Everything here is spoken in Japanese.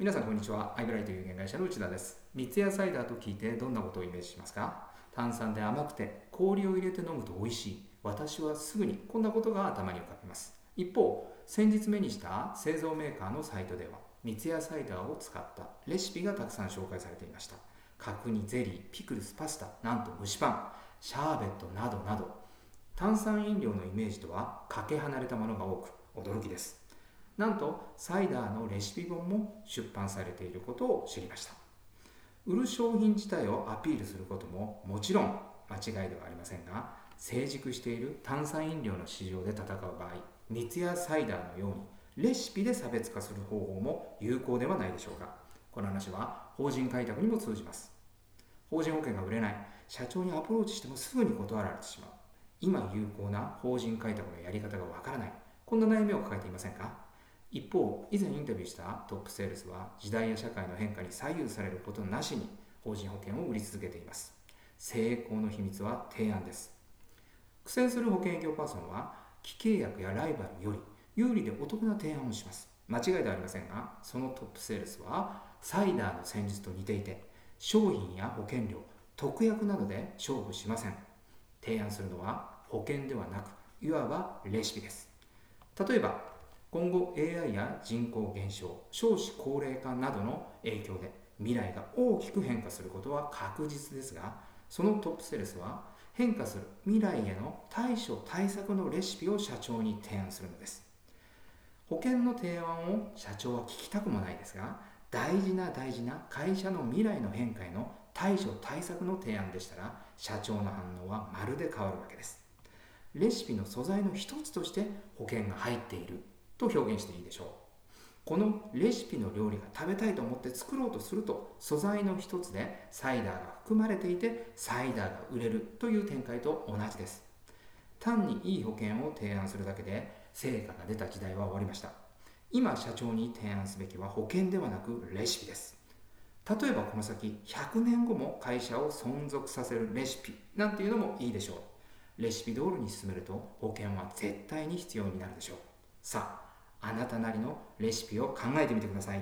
皆さんこんにちは。アイブライト有限会社の内田です。三ツ矢サイダーと聞いてどんなことをイメージしますか？炭酸で甘くて氷を入れて飲むと美味しい。私はすぐにこんなことが頭に浮かびます。一方先日目にした製造メーカーのサイトでは三ツ矢サイダーを使ったレシピがたくさん紹介されていました。角煮ゼリーピクルスパスタなんと蒸しパンシャーベットなどなど。炭酸飲料のイメージとはかけ離れたものが多く驚きです。なんとサイダーのレシピ本も出版されていることを知りました。売る商品自体をアピールすることももちろん間違いではありませんが成熟している炭酸飲料の市場で戦う場合三ツ矢サイダーのようにレシピで差別化する方法も有効ではないでしょうか。この話は法人開拓にも通じます。法人保険が売れない。社長にアプローチしてもすぐに断られてしまう。今有効な法人開拓のやり方がわからない。こんな悩みを抱えていませんか？一方以前インタビューしたトップセールスは時代や社会の変化に左右されることなしに法人保険を売り続けています。成功の秘密は提案です。苦戦する保険営業パーソンは既契約やライバルより有利でお得な提案をします。間違いではありませんがそのトップセールスはサイダーの戦術と似ていて商品や保険料特約などで勝負しません。提案するのは保険ではなくいわばレシピです。例えば今後 AI や人口減少少子高齢化などの影響で未来が大きく変化することは確実ですがそのトップセールスは変化する未来への対処対策のレシピを社長に提案するのです。保険の提案を社長は聞きたくもないですが大事な大事な会社の未来の変化への対処対策の提案でしたら社長の反応はまるで変わるわけです。レシピの素材の一つとして保険が入っている。と表現していいでしょう。このレシピの料理が食べたいと思って作ろうとすると素材の一つでサイダーが含まれていてサイダーが売れるという展開と同じです。単にいい保険を提案するだけで成果が出た時代は終わりました。今社長に提案すべきは保険ではなくレシピです。例えばこの先100年後も会社を存続させるレシピなんていうのもいいでしょう。レシピ通りに進めると保険は絶対に必要になるでしょう。さああなたなりのレシピを考えてみてください。